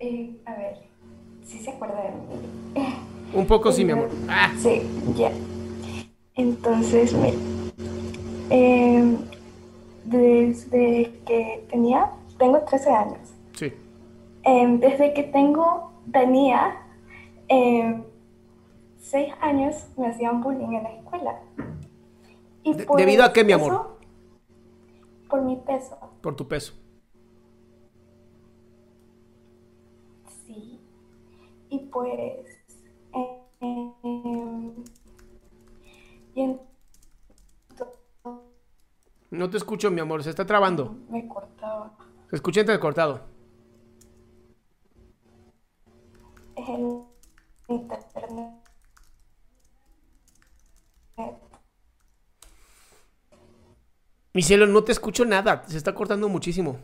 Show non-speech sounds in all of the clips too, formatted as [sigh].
Eh, a ver, si se acuerda de mí. Un poco sí, mi amor. Ah, Sí, ya. Entonces, mira. eh, desde que tenía, tengo 13 años. sí. Eh, desde que tengo, tenía eh, 6 años, me hacían bullying en la escuela. Y ¿debido a qué, mi amor? Por mi peso. Por tu peso. Y pues. eh, eh, y No te escucho, mi amor. Se está trabando. me cortaba. Se escucha entrecortado. Es el internet. Mi cielo, no te escucho nada. Se está cortando muchísimo.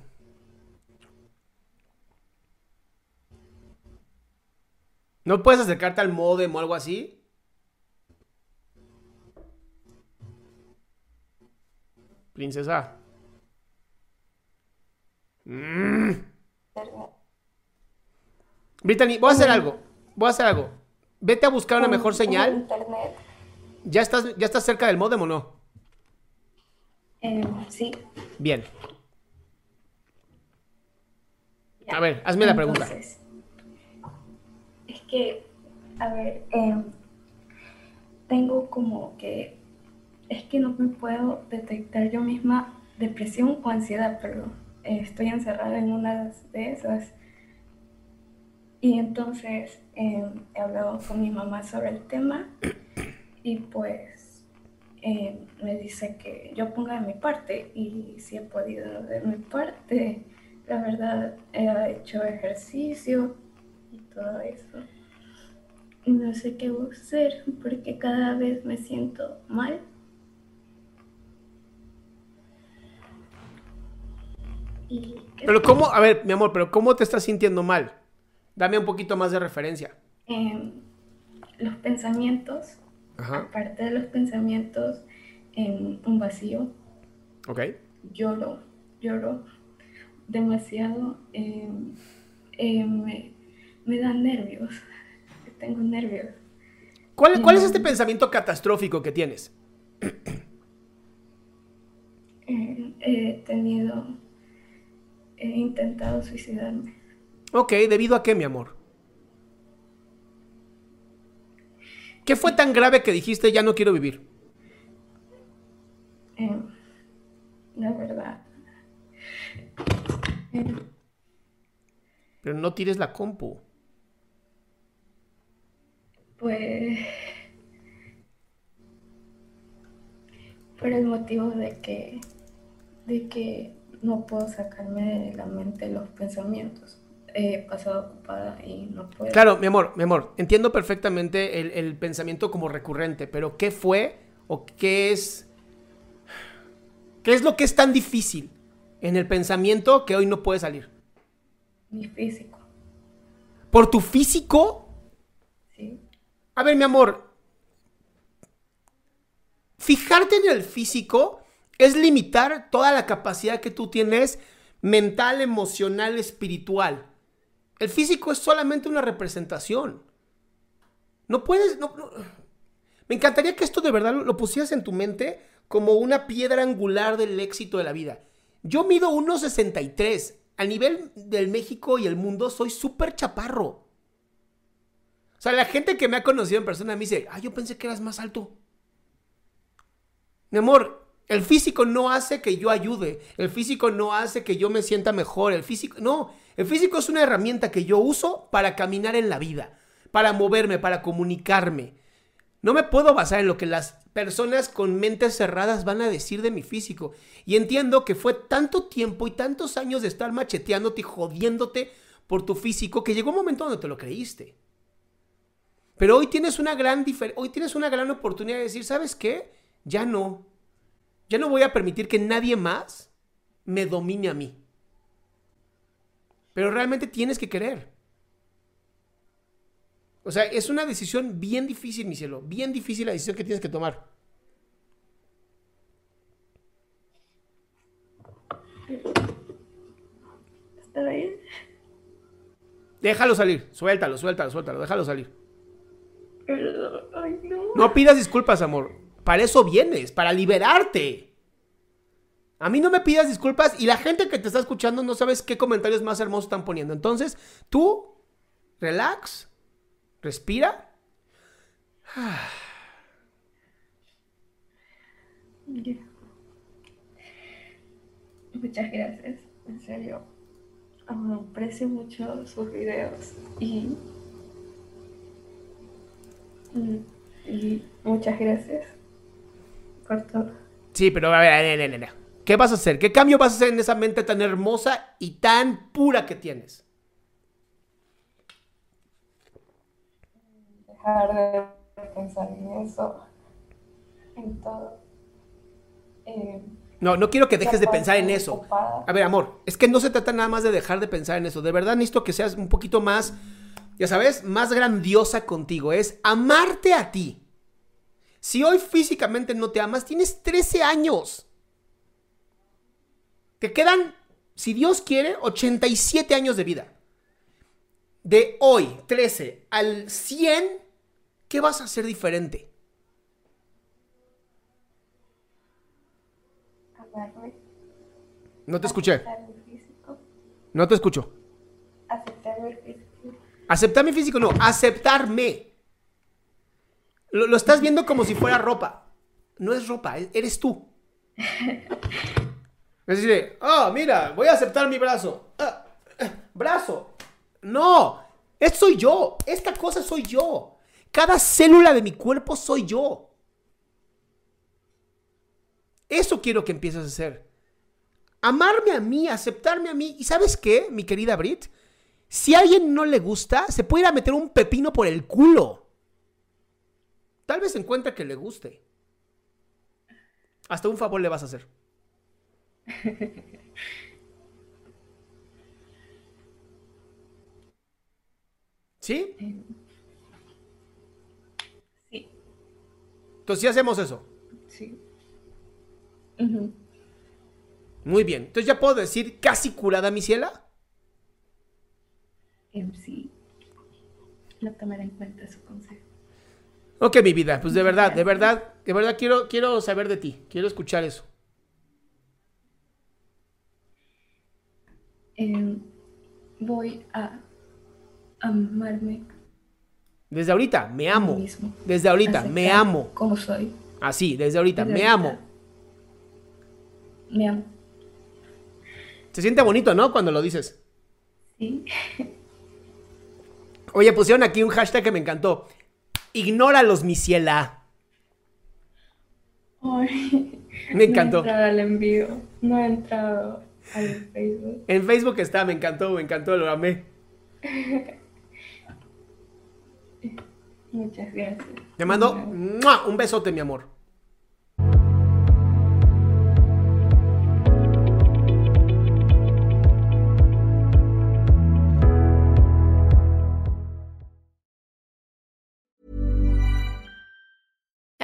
¿No puedes acercarte al modem o algo así? Princesa. Mm. Brittany, voy a hacer algo. Voy a hacer algo. Vete a buscar una mejor señal. ¿Ya estás, ¿Ya estás cerca del modem o no? Eh, sí. Bien. A ver, hazme la pregunta. Entonces, que, a ver, eh, tengo como que, es que no me puedo detectar yo misma depresión o ansiedad, pero estoy encerrada en una de esas. Y entonces eh, he hablado con mi mamá sobre el tema y pues eh, me dice que yo ponga de mi parte y si he podido de mi parte. La verdad, he hecho ejercicio y todo eso. Y no sé qué voy a hacer porque cada vez me siento mal. Y Pero cómo, a ver, mi amor, pero ¿cómo te estás sintiendo mal? Dame un poquito más de referencia. los pensamientos, Ajá. aparte de los pensamientos, en un vacío, Ok. lloro, lloro demasiado, em, em, me, me dan nervios, tengo nervios. ¿Cuál, ¿Cuál es este pensamiento catastrófico que tienes? Eh, he tenido, he intentado suicidarme. Ok, ¿debido a qué, mi amor? ¿Qué fue tan grave que dijiste ya no quiero vivir? Em, la verdad. Em, Pero no tires la compu. Pues por el motivo de que de que no puedo sacarme de la mente los pensamientos. He pasado ocupada y no puedo. Claro, mi amor, mi amor, entiendo perfectamente el, el pensamiento como recurrente, pero ¿qué fue o qué es... ¿Qué es lo que es tan difícil en el pensamiento que hoy no puede salir? Mi físico. ¿Por tu físico? A ver, mi amor. Fijarte en el físico es limitar toda la capacidad que tú tienes mental, emocional, espiritual. El físico es solamente una representación. No puedes... Me encantaría que esto de verdad lo pusieras en tu mente como una piedra angular del éxito de la vida. Yo mido 1,63. A nivel del México y el mundo soy súper chaparro. O sea, la gente que me ha conocido en persona me dice, ah, yo pensé que eras más alto. Mi amor, el físico no hace que yo ayude. El físico no hace que yo me sienta mejor. El físico, no. El físico es una herramienta que yo uso para caminar en la vida, para moverme, para comunicarme. No me puedo basar en lo que las personas con mentes cerradas van a decir de mi físico. Y entiendo que fue tanto tiempo y tantos años de estar macheteándote y jodiéndote por tu físico que llegó un momento donde te lo creíste. Pero hoy tienes una gran hoy tienes una gran oportunidad de decir, ¿sabes qué? Ya no. Ya no voy a permitir que nadie más me domine a mí. Pero realmente tienes que querer. O sea, es una decisión bien difícil, mi cielo. Bien difícil la decisión que tienes que tomar. ¿Está bien? Déjalo salir. Suéltalo, suéltalo, suéltalo. Déjalo salir. Ay, no. No pidas disculpas, amor. Para eso vienes, para liberarte. A mí no me pidas disculpas y la gente que te está escuchando no sabes qué comentarios más hermosos están poniendo. Entonces, tú, relax, Respira. Muchas gracias, en serio. aprecio mucho sus videos y, y muchas gracias por todo. Sí, pero a ver, ¿qué vas a hacer? ¿Qué cambio vas a hacer en esa mente tan hermosa y tan pura que tienes? dejar de pensar en eso, en todo. Eh, no, no quiero que dejes de pensar en eso. A ver, amor, es que no se trata nada más de dejar de pensar en eso. De verdad necesito que seas un poquito más, ya sabes, más grandiosa contigo. Es amarte a ti. Si hoy físicamente no te amas, tienes 13 años. Te quedan, si Dios quiere, 87 años de vida. De hoy, 13, al 100, ¿Qué vas a hacer diferente? No te escuché. No te escucho. Aceptar mi físico. Aceptar mi físico, no, aceptarme. Lo, lo, estás viendo como si fuera ropa. No es ropa, e-, eres tú. [laughs] Es decir, oh, mira, voy a aceptar mi brazo. Ah, ah, brazo. No, es soy yo. Esta cosa soy yo. Cada célula de mi cuerpo soy yo. Eso quiero que empieces a hacer. Amarme a mí, aceptarme a mí. ¿Y sabes qué, mi querida Brit? Si a alguien no le gusta, se puede ir a meter un pepino por el culo. Tal vez encuentre que le guste. Hasta un favor le vas a hacer. ¿Sí? Entonces, ¿sí hacemos eso? Sí. Muy bien. Entonces, ¿ya puedo decir casi curada mi ciela? Sí. Lo tomaré en cuenta su consejo. Ok, mi vida. Pues de verdad, de verdad, de verdad quiero, quiero saber de ti. Quiero escuchar eso. Em, voy a amarme desde ahorita, me amo. Desde ahorita, me amo. ¿Cómo soy? Así, desde ahorita, me amo. Me amo. Se siente bonito, ¿no? Cuando lo dices. Sí. [laughs] Oye, pusieron aquí un hashtag que me encantó. Ignóralos, mi ciela. Ay, me encantó. No he entrado al envío. No he entrado al Facebook. En Facebook está, me encantó, me encantó, lo amé. [laughs] Muchas gracias. Te mando un besote, mi amor.